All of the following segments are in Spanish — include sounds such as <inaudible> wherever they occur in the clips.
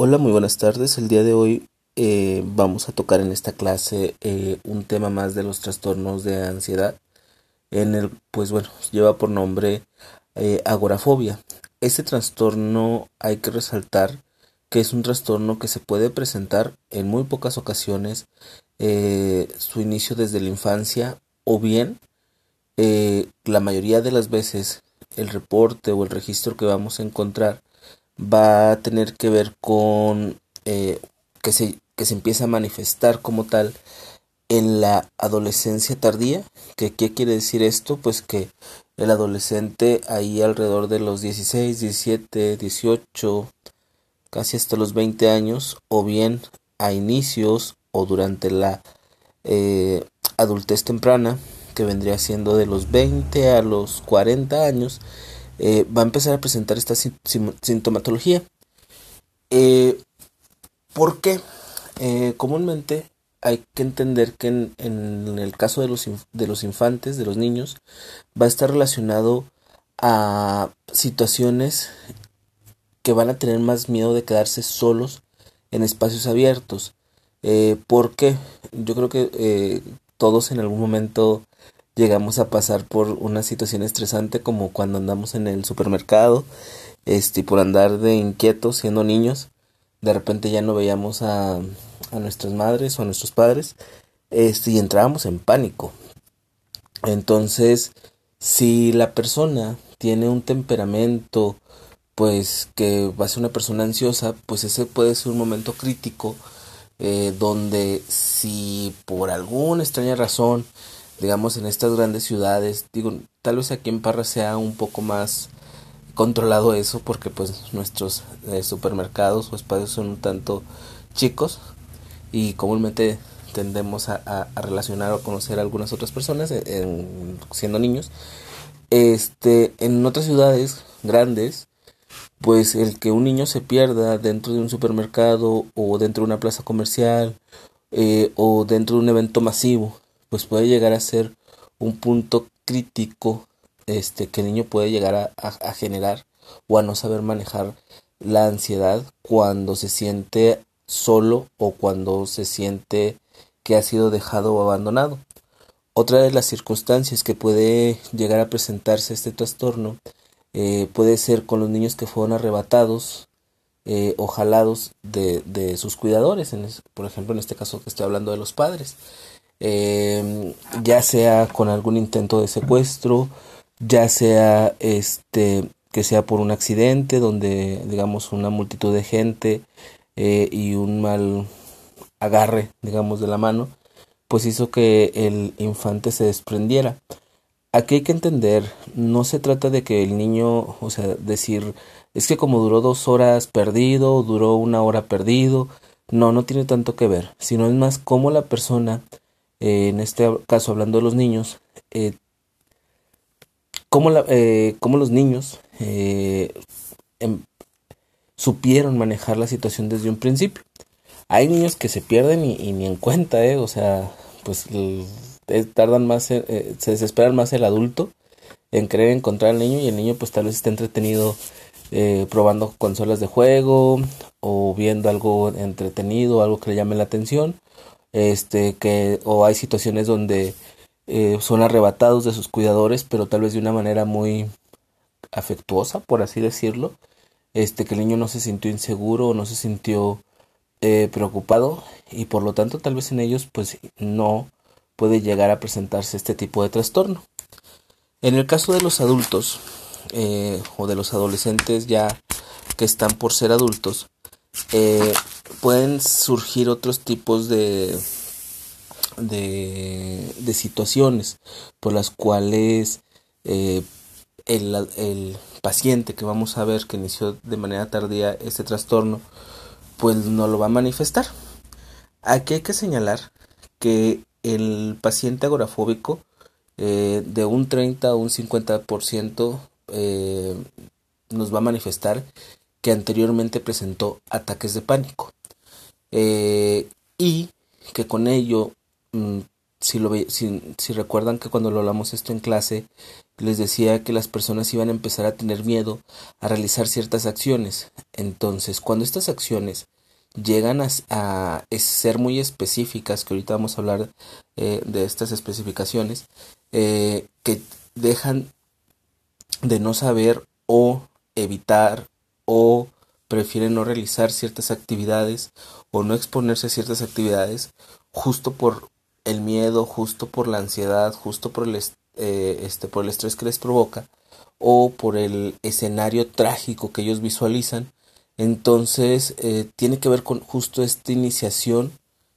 Hola, muy buenas tardes. El día de hoy eh, vamos a tocar en esta clase eh, un tema más de los trastornos de ansiedad. En el, pues bueno, lleva por nombre eh, agorafobia. Este trastorno hay que resaltar que es un trastorno que se puede presentar en muy pocas ocasiones, su inicio desde la infancia o bien la mayoría de las veces el reporte o el registro que vamos a encontrar va a tener que ver con eh, que, se, que se empieza a manifestar como tal en la adolescencia tardía. ¿Qué quiere decir esto? Pues que el adolescente ahí alrededor de los 16, 17, 18, casi hasta los 20 años, o bien a inicios o durante la eh, adultez temprana, que vendría siendo de los 20 a los 40 años, eh, va a empezar a presentar esta sintomatología. Eh, ¿Por qué? Eh, comúnmente hay que entender que en, el caso de los, de los infantes, de los niños, va a estar relacionado a situaciones que van a tener más miedo de quedarse solos en espacios abiertos. Eh, porque yo creo que todos en algún momento llegamos a pasar por una situación estresante como cuando andamos en el supermercado, este, por andar de inquietos siendo niños, de repente ya no veíamos a, a nuestras madres o a nuestros padres, este, y entrábamos en pánico. Entonces, si la persona tiene un temperamento, pues que va a ser una persona ansiosa, pues ese puede ser un momento crítico eh, donde si por alguna extraña razón digamos, en estas grandes ciudades, digo, tal vez aquí en Parra sea un poco más controlado eso porque pues nuestros eh, supermercados o espacios son un tanto chicos y comúnmente tendemos a, relacionar o conocer a algunas otras personas siendo niños. Este en otras ciudades grandes pues el que un niño se pierda dentro de un supermercado o dentro de una plaza comercial eh, o dentro de un evento masivo pues puede llegar a ser un punto crítico este que el niño puede llegar a, a, generar o a no saber manejar la ansiedad cuando se siente solo o cuando se siente que ha sido dejado o abandonado. Otra de las circunstancias que puede llegar a presentarse este trastorno eh, puede ser con los niños que fueron arrebatados eh, o jalados de, de sus cuidadores, en por ejemplo en este caso que estoy hablando de los padres eh, ya sea con algún intento de secuestro, ya sea este que sea por un accidente donde digamos una multitud de gente eh, y un mal agarre digamos de la mano pues hizo que el infante se desprendiera. Aquí hay que entender no se trata de que el niño o sea decir es que como duró dos horas perdido duró una hora perdido no no tiene tanto que ver sino es más como la persona eh, en este caso hablando de los niños, eh, cómo, la, eh, los niños em, supieron manejar la situación desde un principio. Hay niños que se pierden y, ni en cuenta, o sea, pues tardan más, se desesperan más el adulto en querer encontrar al niño y el niño pues tal vez esté entretenido probando consolas de juego o viendo algo entretenido, algo que le llame la atención este que o hay situaciones donde eh, son arrebatados de sus cuidadores pero tal vez de una manera muy afectuosa por así decirlo. Este que el niño no se sintió inseguro o no se sintió eh, preocupado y por lo tanto tal vez en ellos pues no puede llegar a presentarse este tipo de trastorno. En el caso de los adultos eh, o de los adolescentes ya que están por ser adultos eh, pueden surgir otros tipos de, de, situaciones por las cuales eh, el, el, paciente que vamos a ver que inició de manera tardía este trastorno, pues no lo va a manifestar. Aquí hay que señalar que el paciente agorafóbico eh, de un 30 a un 50% eh, nos va a manifestar que anteriormente presentó ataques de pánico. Eh, y que con ello, mm, si, lo, si, si recuerdan que cuando lo hablamos esto en clase, les decía que las personas iban a empezar a tener miedo a realizar ciertas acciones. Entonces, cuando estas acciones llegan a, ser muy específicas, que ahorita vamos a hablar eh, de estas especificaciones, eh, que dejan de no saber o evitar o prefieren no realizar ciertas actividades o no exponerse a ciertas actividades justo por el miedo, justo por la ansiedad, justo por el, eh, este, por el estrés que les provoca o por el escenario trágico que ellos visualizan. Entonces eh, tiene que ver con justo esta iniciación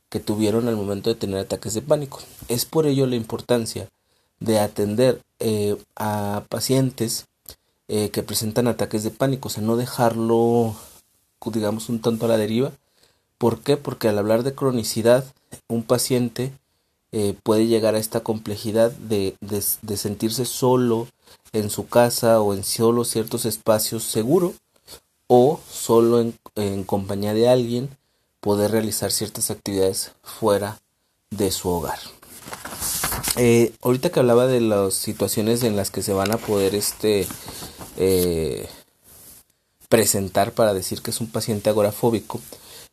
que tuvieron al momento de tener ataques de pánico. Es por ello la importancia de atender eh, a pacientes que presentan ataques de pánico, o sea, no dejarlo, digamos, un tanto a la deriva. ¿Por qué? Porque al hablar de cronicidad, un paciente eh, puede llegar a esta complejidad de, de, sentirse solo en su casa o en solo ciertos espacios seguro o solo en, compañía de alguien poder realizar ciertas actividades fuera de su hogar. Eh, ahorita que hablaba de las situaciones en las que se van a poder este eh, presentar para decir que es un paciente agorafóbico,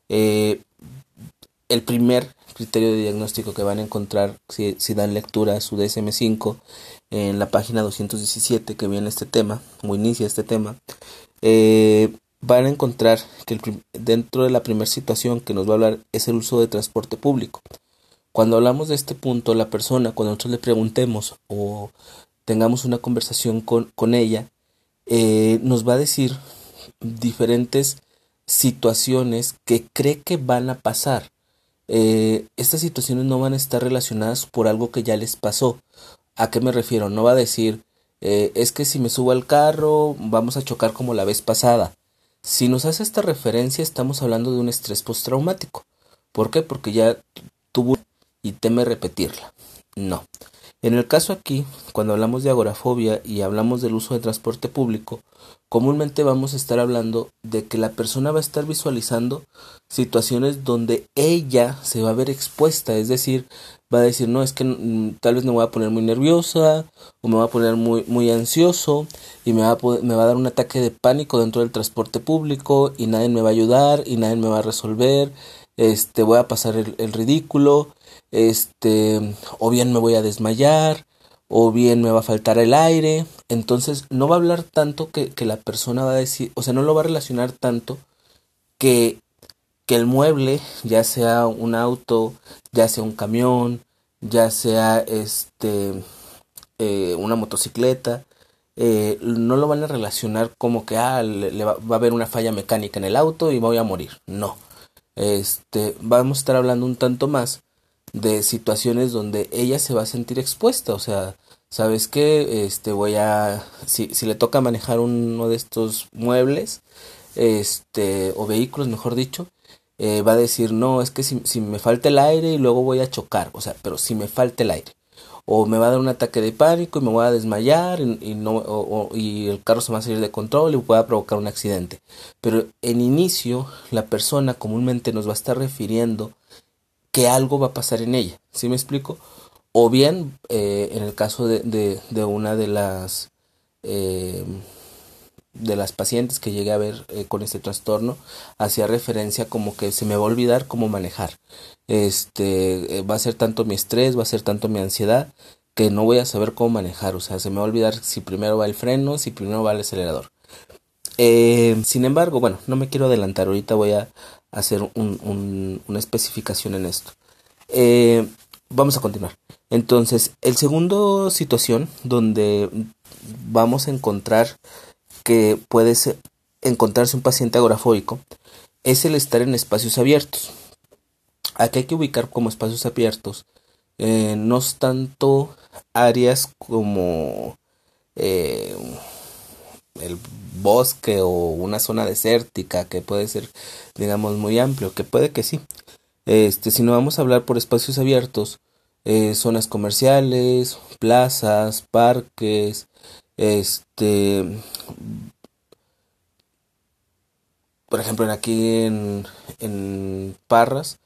el primer criterio de diagnóstico que van a encontrar si, dan lectura a su DSM5 en la página 217 que viene este tema o inicia este tema, eh, van a encontrar que dentro de la primera situación que nos va a hablar es el uso de transporte público. Cuando hablamos de este punto, la persona, cuando nosotros le preguntemos o tengamos una conversación con, con ella, eh, nos va a decir diferentes situaciones que cree que van a pasar eh, estas situaciones no van a estar relacionadas por algo que ya les pasó. ¿A qué me refiero? No va a decir, eh, es que si me subo al carro vamos a chocar como la vez pasada. Si nos hace esta referencia estamos hablando de un estrés postraumático. ¿Por qué? Porque ya tuvo y teme repetirla. No. En el caso aquí, cuando hablamos de agorafobia y hablamos del uso de transporte público, comúnmente vamos a estar hablando de que la persona va a estar visualizando situaciones donde ella se va a ver expuesta, es decir, va a decir, no, es que mm, tal vez me voy a poner muy nerviosa o me voy a poner muy, muy ansioso y me va, a me va a dar un ataque de pánico dentro del transporte público y nadie me va a ayudar y nadie me va a resolver, este, voy a pasar el, el ridículo, este, o bien me voy a desmayar, o bien me va a faltar el aire, entonces no va a hablar tanto que, que la persona va a decir, o sea, no lo va a relacionar tanto que que el mueble, ya sea un auto, ya sea un camión, ya sea este eh, una motocicleta, eh, no lo van a relacionar como que ah, le, va, a haber una falla mecánica en el auto y voy a morir. No. Este, vamos a estar hablando un tanto más de situaciones donde ella se va a sentir expuesta, o sea, sabes que este voy a si, si le toca manejar uno de estos muebles, este o vehículos, mejor dicho, eh, va a decir, no, es que si, si, me falta el aire y luego voy a chocar, o sea, pero si me falta el aire. O me va a dar un ataque de pánico y me voy a desmayar y, no, y el carro se va a salir de control y pueda provocar un accidente. Pero en inicio, la persona comúnmente nos va a estar refiriendo que algo va a pasar en ella. ¿Sí me explico? O bien, eh, en el caso de, de, de, una de las... Eh, de las pacientes que llegué a ver eh, con este trastorno hacía referencia como que se me va a olvidar cómo manejar. Este eh, va a ser tanto mi estrés, va a ser tanto mi ansiedad que no voy a saber cómo manejar. O sea, se me va a olvidar si primero va el freno, si primero va el acelerador. Eh, sin embargo, bueno, no me quiero adelantar. Ahorita voy a hacer un, una especificación en esto. vamos a continuar. Entonces, el segundo situación donde vamos a encontrar que puede encontrarse un paciente agorafóbico es el estar en espacios abiertos. Aquí hay que ubicar como espacios abiertos eh, no es tanto áreas como eh, el bosque o una zona desértica que puede ser digamos muy amplio que puede que sí. Este si no vamos a hablar por espacios abiertos eh, zonas comerciales plazas parques este, por ejemplo, aquí en, en Parras,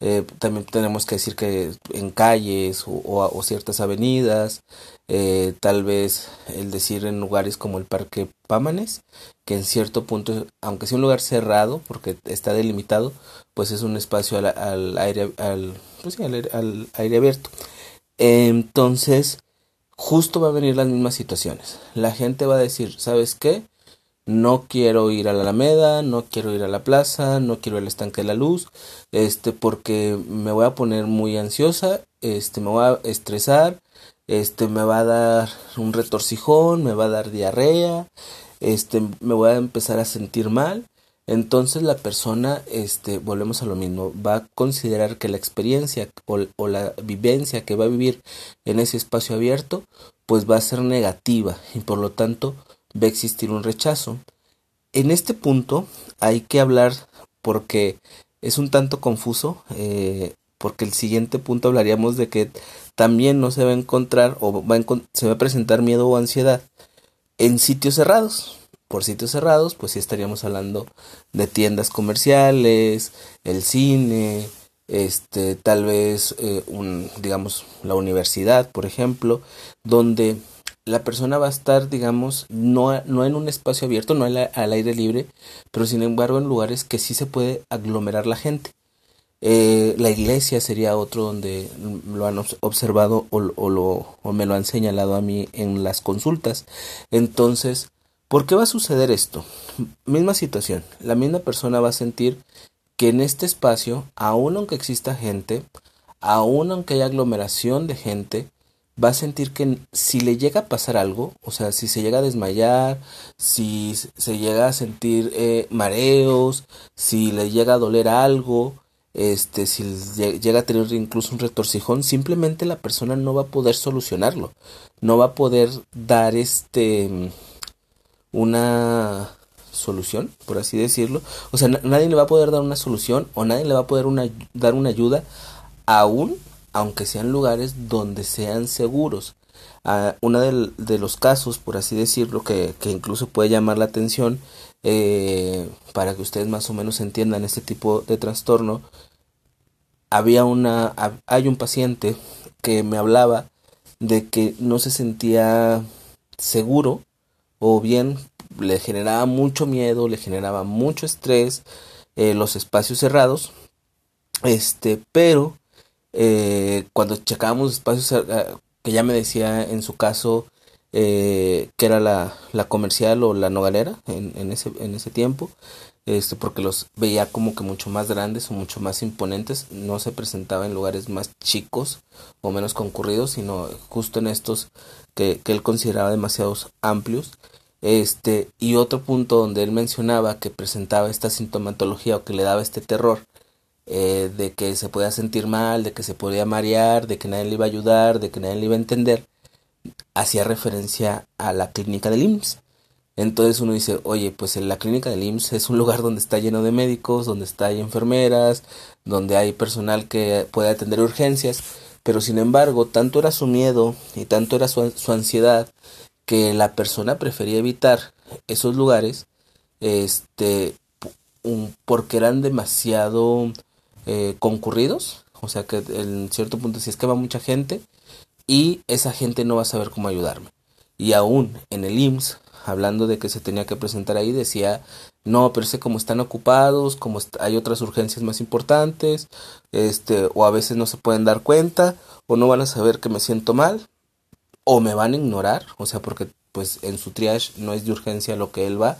eh, también tenemos que decir que en calles o, ciertas avenidas, eh, tal vez el decir en lugares como el Parque Pámanes, que en cierto punto, aunque sea un lugar cerrado, porque está delimitado, pues es un espacio al, aire, al, pues al, aire abierto. Entonces, justo va a venir las mismas situaciones. La gente va a decir, ¿sabes qué? No quiero ir a la Alameda, no quiero ir a la plaza, no quiero el estanque de la luz, este, porque me voy a poner muy ansiosa, este, me voy a estresar, este, me va a dar un retorcijón, me va a dar diarrea, este, me voy a empezar a sentir mal. Entonces la persona, este, volvemos a lo mismo, va a considerar que la experiencia o, o la vivencia que va a vivir en ese espacio abierto, pues va a ser negativa y por lo tanto va a existir un rechazo. En este punto hay que hablar porque es un tanto confuso, eh, porque el siguiente punto hablaríamos de que también no se va a encontrar o va se va a presentar miedo o ansiedad en sitios cerrados. Por sitios cerrados, pues sí estaríamos hablando de tiendas comerciales, el cine, este, tal vez eh, un, digamos, la universidad, por ejemplo, donde la persona va a estar, digamos, no, no en un espacio abierto, no al, aire libre, pero sin embargo en lugares que sí se puede aglomerar la gente. Eh, la iglesia sería otro donde lo han observado o, lo, o me lo han señalado a mí en las consultas. Entonces, ¿por qué va a suceder esto? Misma situación, la misma persona va a sentir que en este espacio, aun aunque exista gente, aun aunque haya aglomeración de gente, va a sentir que si le llega a pasar algo, o sea, si se llega a desmayar, si se llega a sentir eh, mareos, si le llega a doler algo, este, si llega a tener incluso un retorcijón, simplemente la persona no va a poder solucionarlo, no va a poder dar este una solución, por así decirlo, o sea, nadie le va a poder dar una solución o nadie le va a poder una, dar una ayuda aún aunque sean lugares donde sean seguros. Uh, uno de, los casos, por así decirlo, que, incluso puede llamar la atención eh, para que ustedes más o menos entiendan este tipo de trastorno, había una, hay un paciente que me hablaba de que no se sentía seguro o bien le generaba mucho miedo, le generaba mucho estrés eh, los espacios cerrados, este, pero eh, cuando checábamos espacios eh, que ya me decía en su caso eh, que era la, la, comercial o la nogalera en, en, ese, en ese tiempo, este, porque los veía como que mucho más grandes o mucho más imponentes, no se presentaba en lugares más chicos o menos concurridos, sino justo en estos que, que él consideraba demasiados amplios. Este, y otro punto donde él mencionaba que presentaba esta sintomatología o que le daba este terror eh, de que se podía sentir mal, de que se podía marear, de que nadie le iba a ayudar, de que nadie le iba a entender, hacía referencia a la clínica del IMSS. Entonces uno dice, oye, pues la clínica del IMSS es un lugar donde está lleno de médicos, donde está hay enfermeras, donde hay personal que puede atender urgencias, pero sin embargo, tanto era su miedo y tanto era su, su ansiedad que la persona prefería evitar esos lugares, este, porque eran demasiado eh, concurridos, o sea que en cierto punto si es que va mucha gente y esa gente no va a saber cómo ayudarme. Y aún en el IMSS, hablando de que se tenía que presentar ahí, decía, no, pero sé como están ocupados, como hay otras urgencias más importantes, este, o a veces no se pueden dar cuenta, o no van a saber que me siento mal, o me van a ignorar, o sea, porque pues en su triage no es de urgencia lo que él va,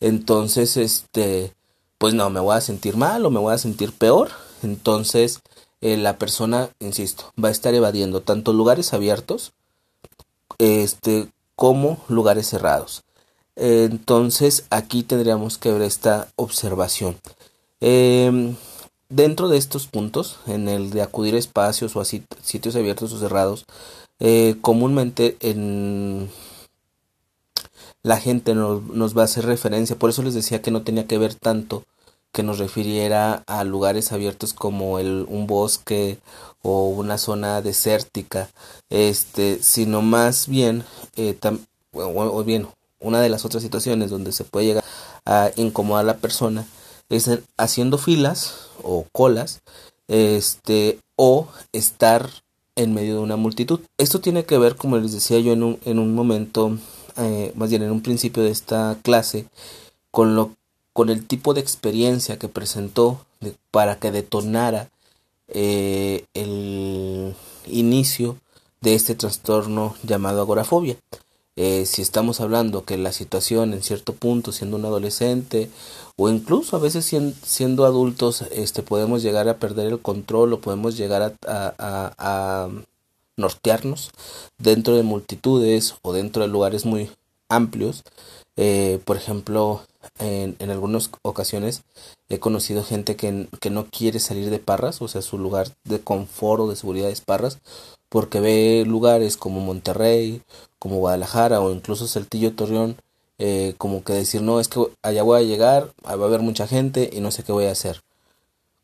entonces, este, pues no, me voy a sentir mal o me voy a sentir peor, entonces, eh, la persona, insisto, va a estar evadiendo tanto lugares abiertos este, como lugares cerrados. entonces, aquí tendríamos que ver esta observación. Em, dentro de estos puntos, en el de acudir a espacios o a sitios abiertos o cerrados, eh, comúnmente en la gente nos va a hacer referencia, por eso les decía que no tenía que ver tanto que nos refiriera a lugares abiertos como el, un bosque o una zona desértica, este, sino más bien, eh, o, bien, una de las otras situaciones donde se puede llegar a incomodar a la persona es haciendo filas o colas este, o estar en medio de una multitud. Esto tiene que ver, como les decía yo en un, en un momento, eh, más bien en un principio de esta clase, con, lo, con el tipo de experiencia que presentó para que detonara eh, el inicio de este trastorno llamado agorafobia. Eh, si estamos hablando que la situación en cierto punto, siendo un adolescente o incluso a veces siendo, adultos, este, podemos llegar a perder el control o podemos llegar a, nortearnos dentro de multitudes o dentro de lugares muy amplios. Eh, por ejemplo, en, en, algunas ocasiones he conocido gente que, que, no quiere salir de Parras, o sea, su lugar de confort o de seguridad es Parras, porque ve lugares como Monterrey, como Guadalajara o incluso Saltillo Torreón, eh, como que decir, no, es que allá voy a llegar, va a haber mucha gente y no sé qué voy a hacer.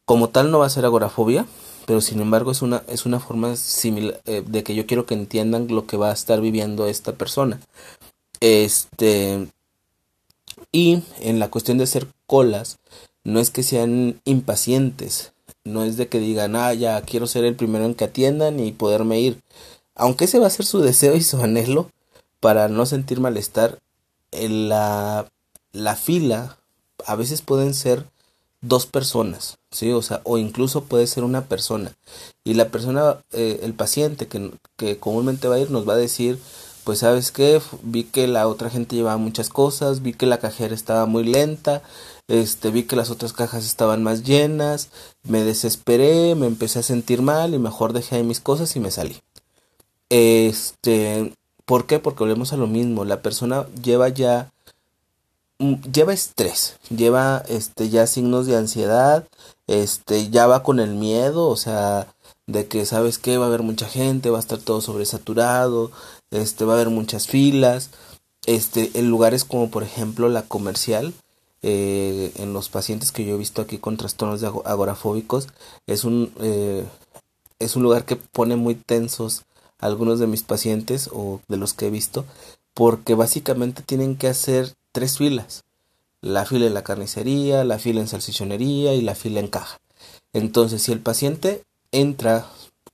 Como tal no va a ser agorafobia, pero sin embargo es una, es una forma similar eh, de que yo quiero que entiendan lo que va a estar viviendo esta persona. Este, y en la cuestión de hacer colas, no es que sean impacientes, no es de que digan, ah, ya quiero ser el primero en que atiendan y poderme ir. Aunque ese va a ser su <laughs> deseo y su anhelo para no sentir malestar, en la, la fila a veces pueden ser dos personas, ¿sí? O sea, o incluso puede ser una persona. Y la persona, eh, el paciente que, que comúnmente va a ir nos va a decir, pues sabes qué, vi que la otra gente llevaba muchas cosas, vi que la cajera estaba muy lenta, este, vi que las otras cajas estaban más llenas, me desesperé, me empecé a sentir mal y mejor dejé mis cosas y me salí. Este, ¿por qué? Porque volvemos a lo mismo, la persona lleva ya lleva estrés, lleva este ya signos de ansiedad, este ya va con el miedo, o sea, de que sabes que va a haber mucha gente, va a estar todo sobresaturado, este va a haber muchas filas, este en lugares como por ejemplo la comercial, eh, en los pacientes que yo he visto aquí con trastornos agorafóbicos es un eh, es un lugar que pone muy tensos a algunos de mis pacientes o de los que he visto porque básicamente tienen que hacer tres filas. La fila en la carnicería la fila en salsichonería y la fila en caja. Entonces si el paciente entra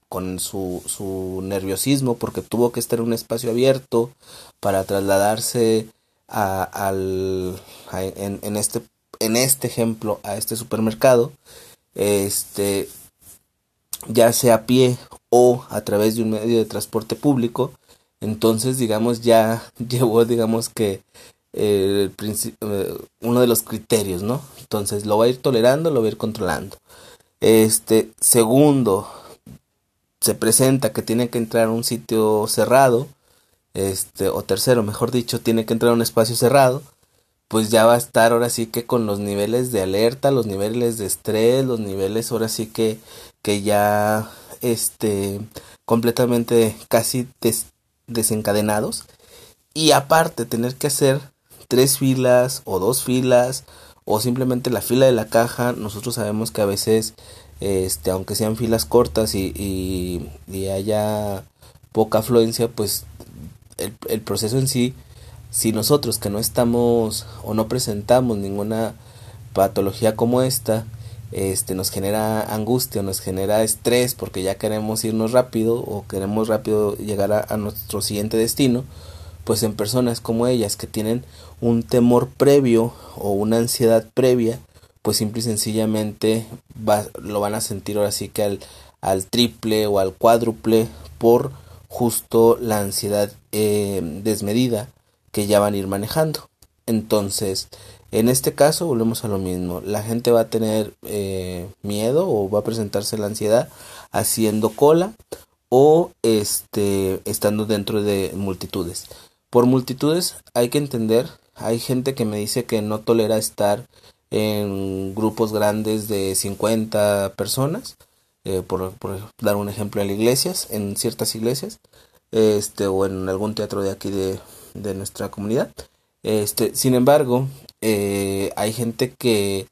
con su, su nerviosismo porque tuvo que estar en un espacio abierto para trasladarse a, al, en, este, en este ejemplo a este supermercado, este, ya sea a pie o a través de un medio de transporte público, entonces digamos ya <laughs> llevó digamos que eh, uno de los criterios, ¿no? Entonces lo va a ir tolerando, lo va a ir controlando. Este, segundo, se presenta que tiene que entrar a un sitio cerrado, este, o tercero, mejor dicho, tiene que entrar a un espacio cerrado, pues ya va a estar ahora sí que con los niveles de alerta, los niveles de estrés, los niveles ahora sí que, que ya, este, completamente casi desencadenados. Y aparte tener que hacer tres filas o dos filas o simplemente la fila de la caja, nosotros sabemos que a veces, este, aunque sean filas cortas y, y, haya poca afluencia, pues el, proceso en sí, si nosotros que no estamos o no presentamos ninguna patología como esta, este nos genera angustia, nos genera estrés porque ya queremos irnos rápido o queremos rápido llegar a, nuestro siguiente destino, pues en personas como ellas que tienen un temor previo o una ansiedad previa, pues simple y sencillamente lo van a sentir ahora sí que al, al triple o al cuádruple por justo la ansiedad eh, desmedida que ya van a ir manejando. Entonces, en este caso volvemos a lo mismo. La gente va a tener eh, miedo o va a presentarse la ansiedad haciendo cola o este estando dentro de multitudes. Por multitudes hay que entender, hay gente que me dice que no tolera estar en grupos grandes de 50 personas eh, por, dar un ejemplo en iglesias, en ciertas iglesias, este, o en algún teatro de aquí de, nuestra comunidad. Este, sin embargo, eh, hay gente que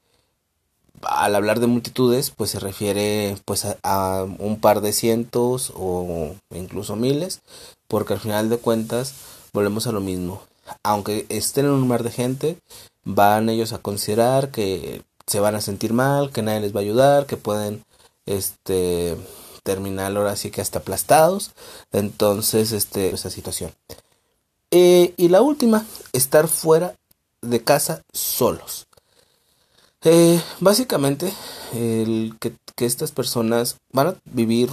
al hablar de multitudes, pues se refiere pues a, un par de cientos o incluso miles, porque al final de cuentas volvemos a lo mismo. Aunque estén en un mar de gente, van ellos a considerar que se van a sentir mal, que nadie les va a ayudar, que pueden este terminal ahora sí que hasta aplastados. Entonces, este, esa situación. Eh, y la última, estar fuera de casa solos. Eh, básicamente, el que, estas personas van a vivir,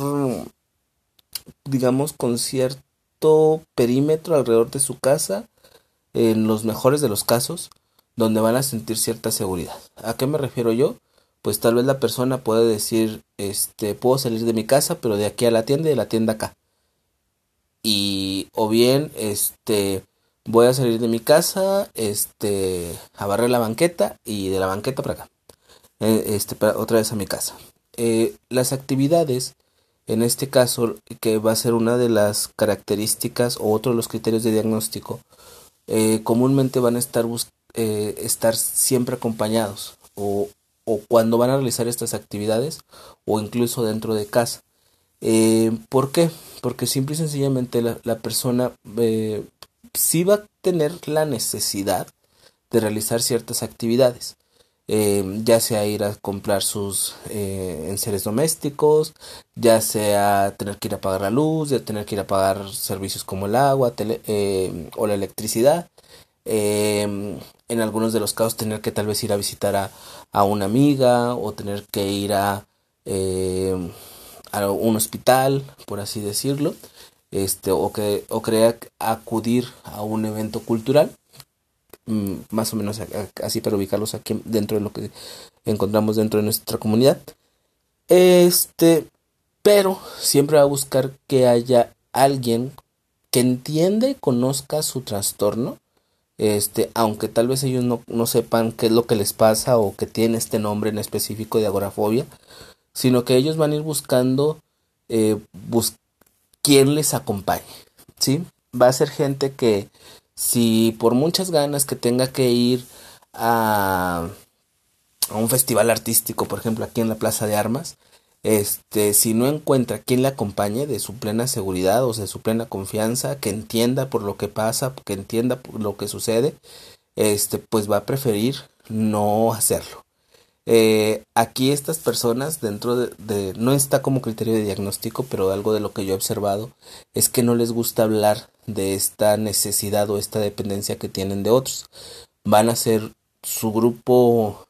digamos, con cierto perímetro alrededor de su casa, en los mejores de los casos, donde van a sentir cierta seguridad. ¿A qué me refiero yo? pues tal vez la persona puede decir, este, puedo salir de mi casa, pero de aquí a la tienda y de la tienda acá. Y o bien, este, voy a salir de mi casa, este, a barrer la banqueta y de la banqueta para acá. Eh, este, otra vez a mi casa. Eh, las actividades, en este caso, que va a ser una de las características o otro de los criterios de diagnóstico, eh, comúnmente van a estar, estar siempre acompañados o o cuando van a realizar estas actividades o incluso dentro de casa. Eh, ¿Por qué? Porque simple y sencillamente la, persona eh, sí va a tener la necesidad de realizar ciertas actividades. Eh, ya sea ir a comprar sus enseres domésticos, ya sea tener que ir a pagar la luz, ya tener que ir a pagar servicios como el agua o la electricidad. en algunos de los casos tener que tal vez ir a visitar a, a una amiga o tener que ir a, eh, a un hospital, por así decirlo, este, o que o querer acudir a un evento cultural, más o menos así para ubicarlos aquí dentro de lo que encontramos dentro de nuestra comunidad. Este, pero siempre va a buscar que haya alguien que entienda y conozca su trastorno este, aunque tal vez ellos no, no, sepan qué es lo que les pasa o que tiene este nombre en específico de agorafobia, sino que ellos van a ir buscando eh, quién les acompañe, ¿sí? Va a ser gente que si por muchas ganas que tenga que ir a, a un festival artístico, por ejemplo, aquí en la Plaza de Armas, este, si no encuentra quien le acompañe de su plena seguridad o de su plena confianza, que entienda por lo que pasa, que entienda por lo que sucede, este, pues va a preferir no hacerlo. Eh, aquí estas personas dentro de, no está como criterio de diagnóstico, pero algo de lo que yo he observado es que no les gusta hablar de esta necesidad o esta dependencia que tienen de otros. Van a ser su grupo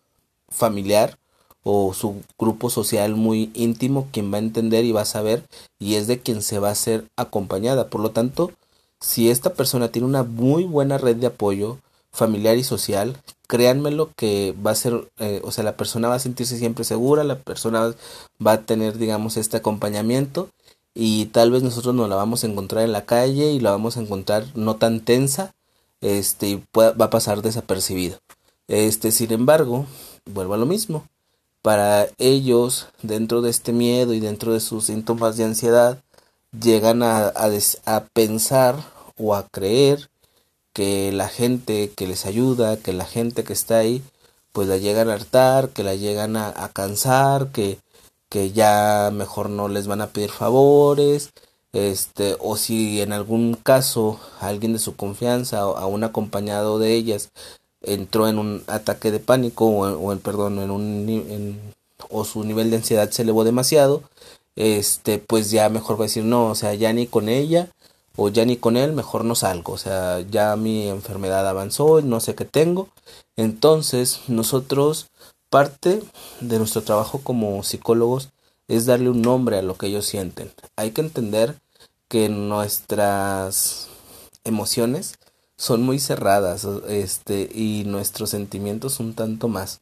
familiar o su grupo social muy íntimo quien va a entender y va a saber y es de quien se va a ser acompañada. Por lo tanto, si esta persona tiene una muy buena red de apoyo familiar y social, créanmelo que va a ser, eh, o sea, la persona va a sentirse siempre segura, la persona va a tener, digamos, este acompañamiento y tal vez nosotros nos la vamos a encontrar en la calle y la vamos a encontrar no tan tensa, este, y va a pasar desapercibido. Este, sin embargo, vuelvo a lo mismo para ellos, dentro de este miedo y dentro de sus síntomas de ansiedad, llegan a, a, pensar o a creer que la gente que les ayuda, que la gente que está ahí, pues la llegan a hartar, que la llegan a, cansar, que, que ya mejor no les van a pedir favores, este, o si en algún caso alguien de su confianza o un acompañado de ellas entró en un ataque de pánico o, en, perdón, en un o su nivel de ansiedad se elevó demasiado, este, pues ya mejor va a decir no, o sea, ya ni con ella o ya ni con él, mejor no salgo, o sea, ya mi enfermedad avanzó, no sé qué tengo. Entonces, nosotros parte de nuestro trabajo como psicólogos es darle un nombre a lo que ellos sienten. Hay que entender que nuestras emociones son muy cerradas este, y nuestros sentimientos un tanto más.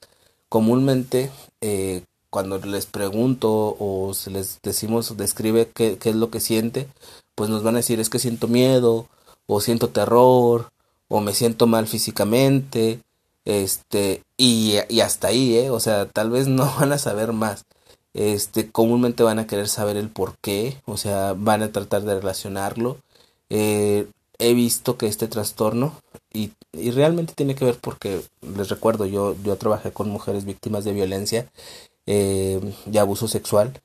Comúnmente eh, cuando les pregunto o se les decimos, describe qué, qué es lo que siente, pues nos van a decir es que siento miedo o siento terror o me siento mal físicamente este y, y, hasta ahí eh o sea tal vez no <laughs> van a saber más. Este comúnmente van a querer saber el por qué o sea van a tratar de relacionarlo. Eh, he visto que este trastorno y, y, realmente tiene que ver porque les recuerdo yo yo trabajé con mujeres víctimas de violencia eh, de abuso sexual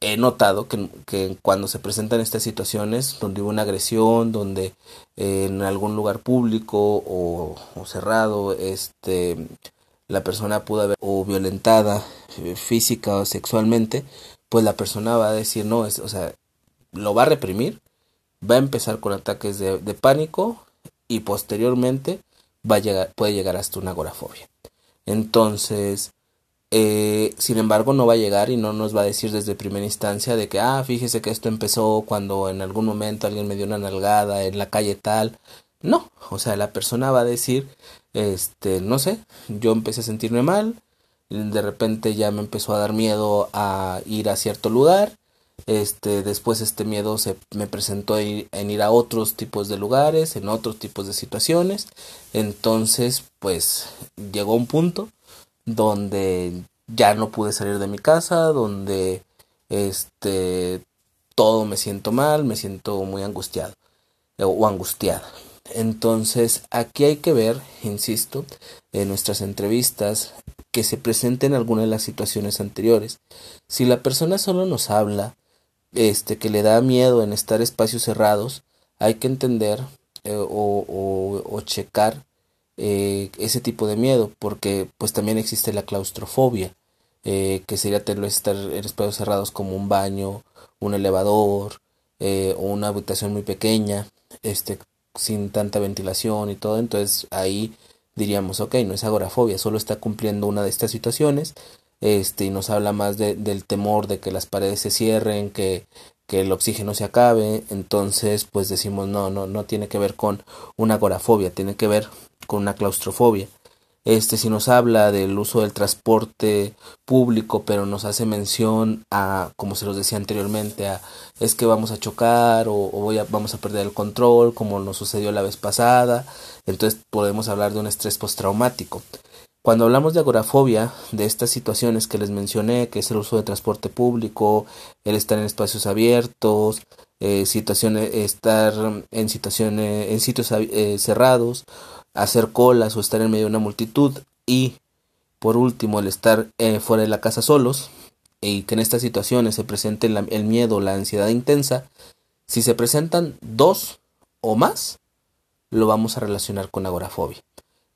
he notado que, que, cuando se presentan estas situaciones donde hubo una agresión donde en algún lugar público o, cerrado este la persona pudo haber o violentada física o sexualmente, pues la persona va a decir, no, es, o sea, lo va a reprimir, va a empezar con ataques de, de pánico y posteriormente va a llegar, puede llegar hasta una agorafobia. Entonces, eh, sin embargo, no va a llegar y no nos va a decir desde primera instancia de que, ah, fíjese que esto empezó cuando en algún momento alguien me dio una nalgada en la calle tal. No, o sea, la persona va a decir, este, no sé, yo empecé a sentirme mal, de repente ya me empezó a dar miedo a ir a cierto lugar, este, después este miedo se me presentó en ir a otros tipos de lugares, en otros tipos de situaciones, entonces, pues, llegó un punto donde ya no pude salir de mi casa, donde este todo me siento mal, me siento muy angustiado eh, o angustiada. Entonces, aquí hay que ver, insisto, en nuestras entrevistas que se presenten algunas de las situaciones anteriores. Si la persona solo nos habla, este, que le da miedo en estar espacios cerrados, hay que entender eh, o, o, o, checar eh, ese tipo de miedo, porque pues también existe la claustrofobia, eh, que sería tener estar en espacios cerrados como un baño, un elevador eh, o una habitación muy pequeña, este, sin tanta ventilación y todo, entonces ahí diríamos, ok, no es agorafobia, solo está cumpliendo una de estas situaciones, este, y nos habla más de, del temor de que las paredes se cierren, que, que el oxígeno se acabe, entonces pues decimos no, no, no tiene que ver con una agorafobia, tiene que ver con una claustrofobia. Este si nos habla del uso del transporte público, pero nos hace mención a, como se los decía anteriormente, a es que vamos a chocar o, o voy a, vamos a perder el control, como nos sucedió la vez pasada, entonces podemos hablar de un estrés postraumático. Cuando hablamos de agorafobia, de estas situaciones que les mencioné, que es el uso de transporte público, el estar en espacios abiertos, eh, situaciones, estar en situaciones, en sitios eh, cerrados, hacer colas o estar en medio de una multitud y por último el estar eh, fuera de la casa solos y que en estas situaciones se presente la, el miedo, la ansiedad intensa, si se presentan dos o más, lo vamos a relacionar con agorafobia.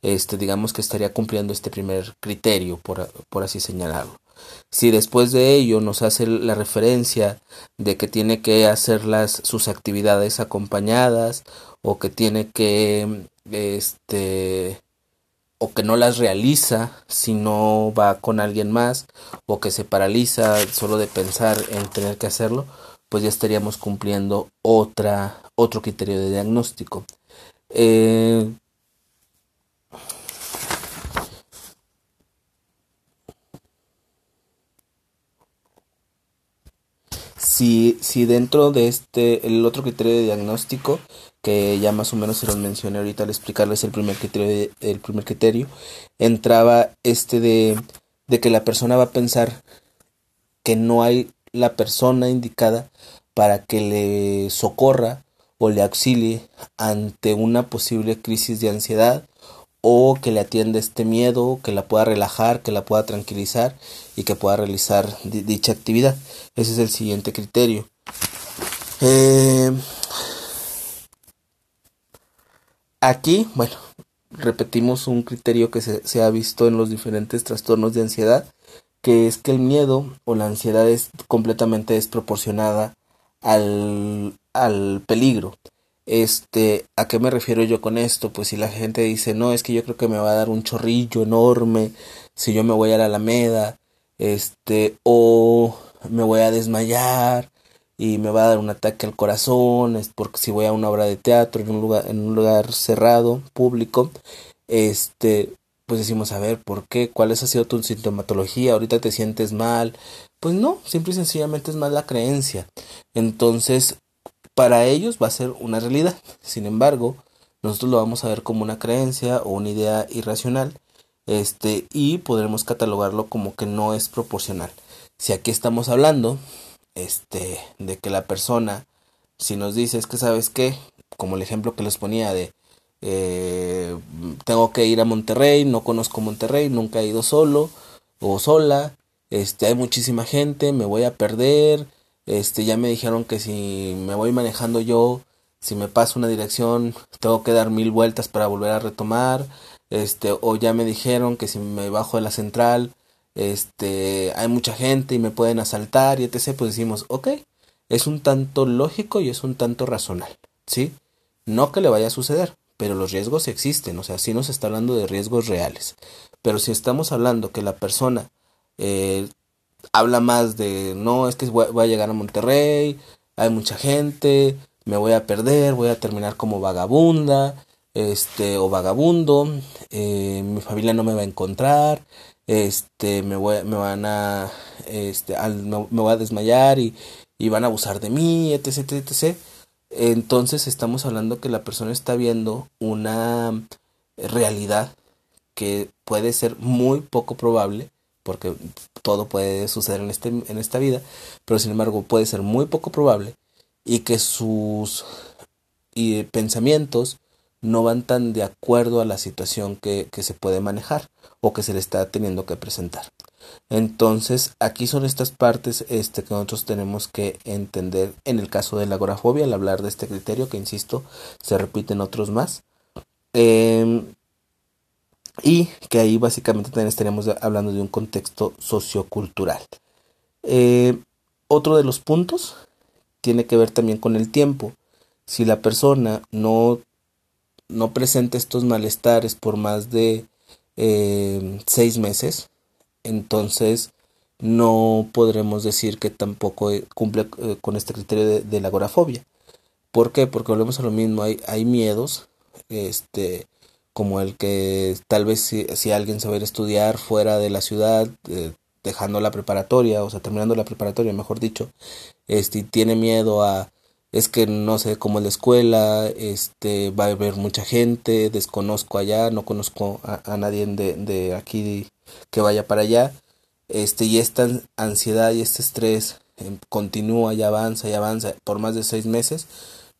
Este, digamos que estaría cumpliendo este primer criterio, por, por así señalarlo. Si después de ello nos hace la referencia de que tiene que hacer las, sus actividades acompañadas o que tiene que este o que no las realiza si no va con alguien más o que se paraliza solo de pensar en tener que hacerlo, pues ya estaríamos cumpliendo otra otro criterio de diagnóstico. Eh, si, si dentro de este, el otro criterio de diagnóstico, que ya más o menos se los mencioné ahorita al explicarles el primer criterio, el primer criterio, entraba este de, de que la persona va a pensar que no hay la persona indicada para que le socorra o le auxilie ante una posible crisis de ansiedad o que le atienda este miedo, que la pueda relajar, que la pueda tranquilizar y que pueda realizar dicha actividad. Ese es el siguiente criterio. Eh, aquí, bueno, repetimos un criterio que se, se, ha visto en los diferentes trastornos de ansiedad, que es que el miedo o la ansiedad es completamente desproporcionada al, al peligro. Este, ¿a qué me refiero yo con esto? Pues si la gente dice, no, es que yo creo que me va a dar un chorrillo enorme si yo me voy a la Alameda, este, o me voy a desmayar y me va a dar un ataque al corazón, es porque si voy a una obra de teatro en un lugar, en un lugar cerrado, público, este, pues decimos, a ver, ¿por qué? ¿Cuál ha sido tu sintomatología? ¿Ahorita te sientes mal? Pues no, simple y sencillamente es más la creencia. Entonces, para ellos va a ser una realidad. Sin embargo, nosotros lo vamos a ver como una creencia o una idea irracional este y podremos catalogarlo como que no es proporcional. Si aquí estamos hablando este de que la persona si nos dice es que sabes qué, como el ejemplo que les ponía de eh, tengo que ir a Monterrey, no conozco Monterrey, nunca he ido solo o sola, este hay muchísima gente, me voy a perder, este, ya me dijeron que si me voy manejando yo, si me paso una dirección, tengo que dar mil vueltas para volver a retomar. Este, o ya me dijeron que si me bajo de la central, este, hay mucha gente y me pueden asaltar y etc., pues decimos, ok, es un tanto lógico y es un tanto razonal, ¿sí? No que le vaya a suceder, pero los riesgos existen, o sea, sí nos está hablando de riesgos reales. Pero si estamos hablando que la persona eh, habla más de, no, es que voy a llegar a Monterrey, hay mucha gente, me voy a perder, voy a terminar como vagabunda, este, o vagabundo, eh, mi familia no me va a encontrar, este, me voy, me van a, este, me, voy a desmayar y, y van a abusar de mí, etc, etc. Entonces estamos hablando que la persona está viendo una realidad que puede ser muy poco probable, porque todo puede suceder en, este, en esta vida, pero sin embargo puede ser muy poco probable y que sus y pensamientos no van tan de acuerdo a la situación que, que se puede manejar o que se le está teniendo que presentar. Entonces, aquí son estas partes este, que nosotros tenemos que entender en el caso de la agorafobia, al hablar de este criterio, que insisto, se repiten otros más. Em, y que ahí básicamente también estaríamos hablando de un contexto sociocultural. Eh, otro de los puntos tiene que ver también con el tiempo. Si la persona no, no presenta estos malestares por más de eh, seis meses, entonces no podremos decir que tampoco eh, cumple eh, con este criterio de, la agorafobia. ¿Por qué? Porque volvemos a lo mismo, hay, hay miedos, este, como el que tal vez si, si, alguien se va a ir a estudiar fuera de la ciudad, dejando la preparatoria, o sea, terminando la preparatoria, mejor dicho, este, tiene miedo a, es que no sé cómo es la escuela, este, va a haber mucha gente, desconozco allá, no conozco a, nadie de, de aquí que vaya para allá, este, y esta ansiedad y este estrés em, continúa y avanza y avanza por más de seis meses,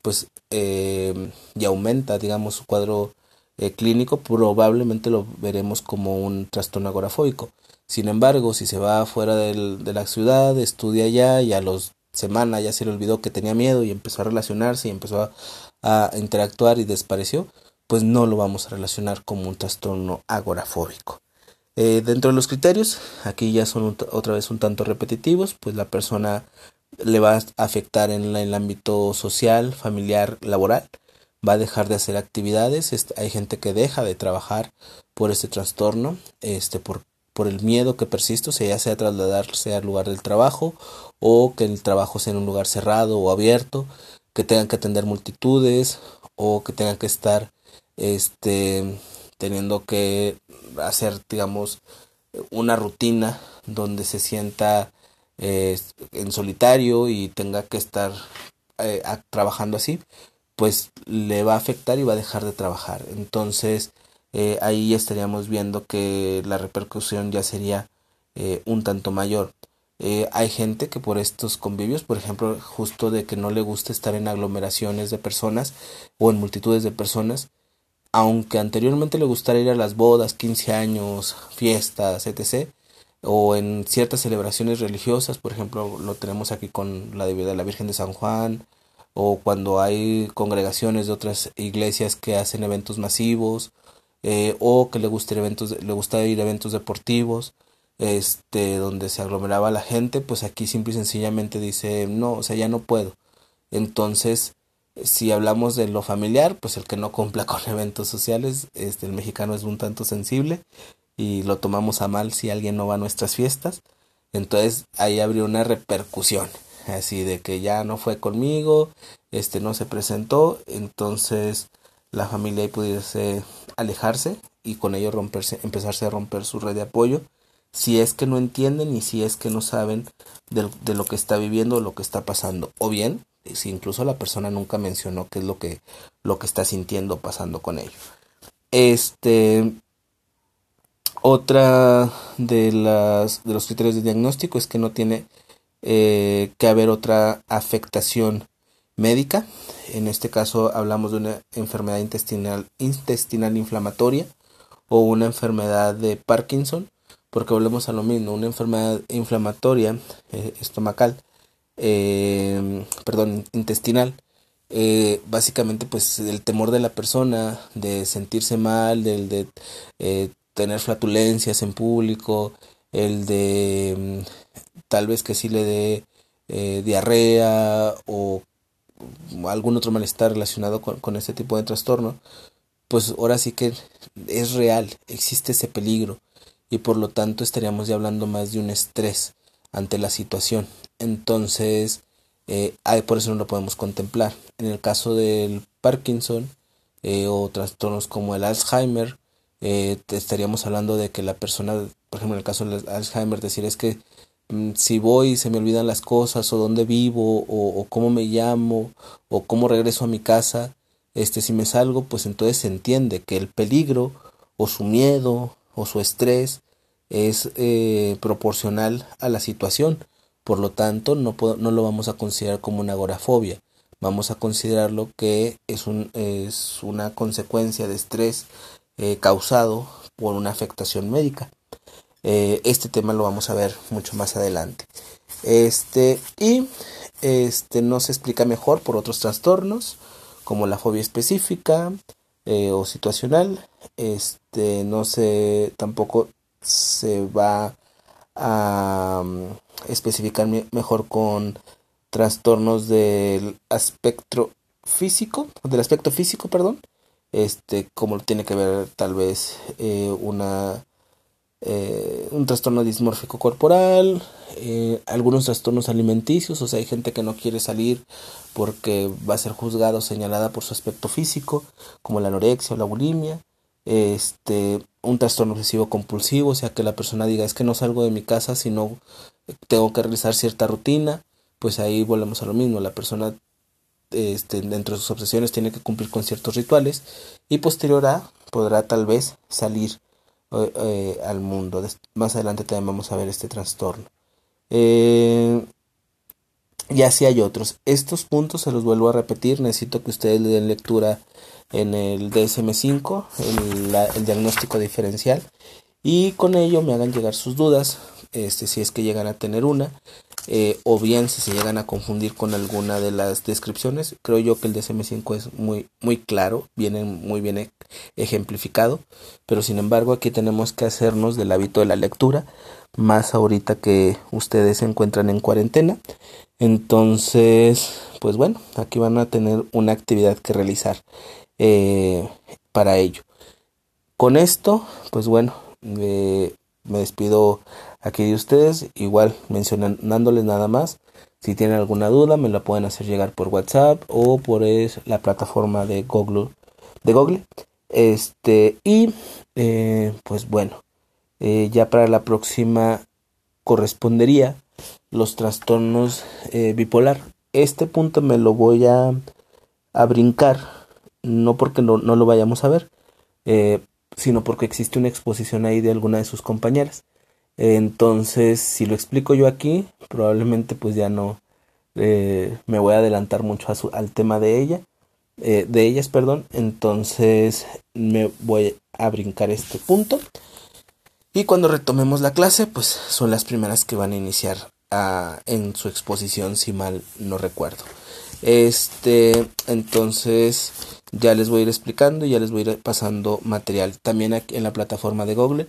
pues, eh, y aumenta, digamos, su cuadro eh, clínico, probablemente lo veremos como un trastorno agorafóbico. Sin embargo, si se va fuera de la ciudad, estudia allá y a los semanas ya se le olvidó que tenía miedo y empezó a relacionarse y empezó a, interactuar y desapareció, pues no lo vamos a relacionar como un trastorno agorafóbico. Eh, dentro de los criterios, aquí ya son otra vez un tanto repetitivos, pues la persona le va a afectar en, el ámbito social, familiar, laboral, va a dejar de hacer actividades, hay gente que deja de trabajar por este trastorno, este, por por el miedo que persiste, o sea, ya sea trasladarse al lugar del trabajo o que el trabajo sea en un lugar cerrado o abierto, que tengan que atender multitudes o que tengan que estar este teniendo que hacer digamos una rutina donde se sienta eh, en solitario y tenga que estar eh, trabajando así pues le va a afectar y va a dejar de trabajar entonces eh, ahí estaríamos viendo que la repercusión ya sería eh, un tanto mayor. Eh, hay gente que por estos convivios, por ejemplo, justo de que no le gusta estar en aglomeraciones de personas o en multitudes de personas, aunque anteriormente le gustara ir a las bodas, 15 años, fiestas, etc., o en ciertas celebraciones religiosas, por ejemplo, lo tenemos aquí con la de la Virgen de San Juan, o cuando hay congregaciones de otras iglesias que hacen eventos masivos, eh, o que le gusta eventos le gusta ir a eventos deportivos este donde se aglomeraba la gente pues aquí simple y sencillamente dice no o sea ya no puedo entonces si hablamos de lo familiar pues el que no cumpla <laughs> con eventos sociales este el mexicano es un tanto sensible y lo tomamos a mal si alguien no va a nuestras fiestas. Entonces ahí habría una repercusión así de que ya no fue conmigo este no se presentó entonces la familia ahí pudiese alejarse y con ello romperse, empezarse a romper su red de apoyo, si es que no entienden y si es que no saben de, lo que está viviendo o lo que está pasando, o bien si incluso la persona nunca mencionó qué es lo que, lo que está sintiendo pasando con ello. Este otra de las de los criterios de diagnóstico es que no tiene eh, que haber otra afectación médica. En este caso hablamos de una enfermedad intestinal, intestinal inflamatoria o una enfermedad de Parkinson, porque volvemos a lo mismo, una enfermedad inflamatoria eh, estomacal, eh, perdón, intestinal, eh, básicamente pues el temor de la persona de sentirse mal, del de tener flatulencias en público, el de mm, tal vez que sí le dé eh, diarrea o algún otro malestar relacionado con, con este tipo de trastorno, pues ahora sí que es real, existe ese peligro y por lo tanto estaríamos ya hablando más de un estrés ante la situación. Entonces, eh, por eso no lo podemos contemplar. En el caso del Parkinson eh, o trastornos como el Alzheimer, eh, estaríamos hablando de que la persona, por ejemplo, en el caso del Alzheimer, decir es que si voy se me olvidan las cosas o dónde vivo o, cómo me llamo o cómo regreso a mi casa, este si me salgo, pues entonces se entiende que el peligro o su miedo o su estrés es eh, proporcional a la situación. Por lo tanto, no, no lo vamos a considerar como una agorafobia. Vamos a considerarlo que es, un, es una consecuencia de estrés eh, causado por una afectación médica. Eh, este tema lo vamos a ver mucho más adelante. Este, y este no se explica mejor por otros trastornos, como la fobia específica o situacional. Este no se tampoco se va a um, especificar mejor con trastornos del aspecto físico, del aspecto físico, perdón, este, como tiene que ver tal vez eh, una eh, un trastorno dismórfico corporal, eh, algunos trastornos alimenticios, o sea, hay gente que no quiere salir porque va a ser juzgada o señalada por su aspecto físico, como la anorexia o la bulimia, este, un trastorno obsesivo compulsivo, o sea que la persona diga es que no salgo de mi casa si no tengo que realizar cierta rutina, pues ahí volvemos a lo mismo, la persona este, dentro de sus obsesiones tiene que cumplir con ciertos rituales y posterior a podrá tal vez salir eh, eh, al mundo. Más adelante también vamos a ver este trastorno. Eh, y así hay otros. Estos puntos se los vuelvo a repetir. Necesito que ustedes le den lectura en el DSM5, el, el diagnóstico diferencial, y con ello me hagan llegar sus dudas, este, si es que llegan a tener una, eh, o bien si se llegan a confundir con alguna de las descripciones. Creo yo que el DSM5 es muy, muy claro, viene muy bien e, ejemplificado, pero sin embargo aquí tenemos que hacernos del hábito de la lectura, más ahorita que ustedes se encuentran en cuarentena. Entonces, pues bueno, aquí van a tener una actividad que realizar eh, para ello. Con esto, pues bueno, me despido aquí de ustedes, igual mencionándoles nada más. Si tienen alguna duda, me la pueden hacer llegar por WhatsApp o por la plataforma de Google. De Google. Este, y eh, pues bueno, eh, ya para la próxima correspondería los trastornos bipolar. Este punto me lo voy a, a brincar no porque no, no lo vayamos a ver, eh, sino porque existe una exposición ahí de alguna de sus compañeras. Entonces, si lo explico yo aquí, probablemente pues ya no eh, me voy a adelantar mucho al tema de ella, eh, de ellas, perdón. Entonces me voy a brincar este punto. Y cuando retomemos la clase, pues son las primeras que van a iniciar a, en su exposición, si mal no recuerdo. Este, entonces, ya les voy a ir explicando y ya les voy a ir pasando material. También aquí en la plataforma de Google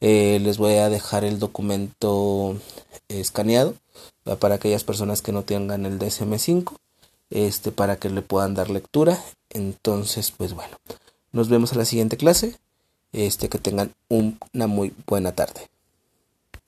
eh, les voy a dejar el documento escaneado para aquellas personas que no tengan el DSM5 este para que le puedan dar lectura. Entonces pues bueno nos vemos a la siguiente clase. Este que tengan una muy buena tarde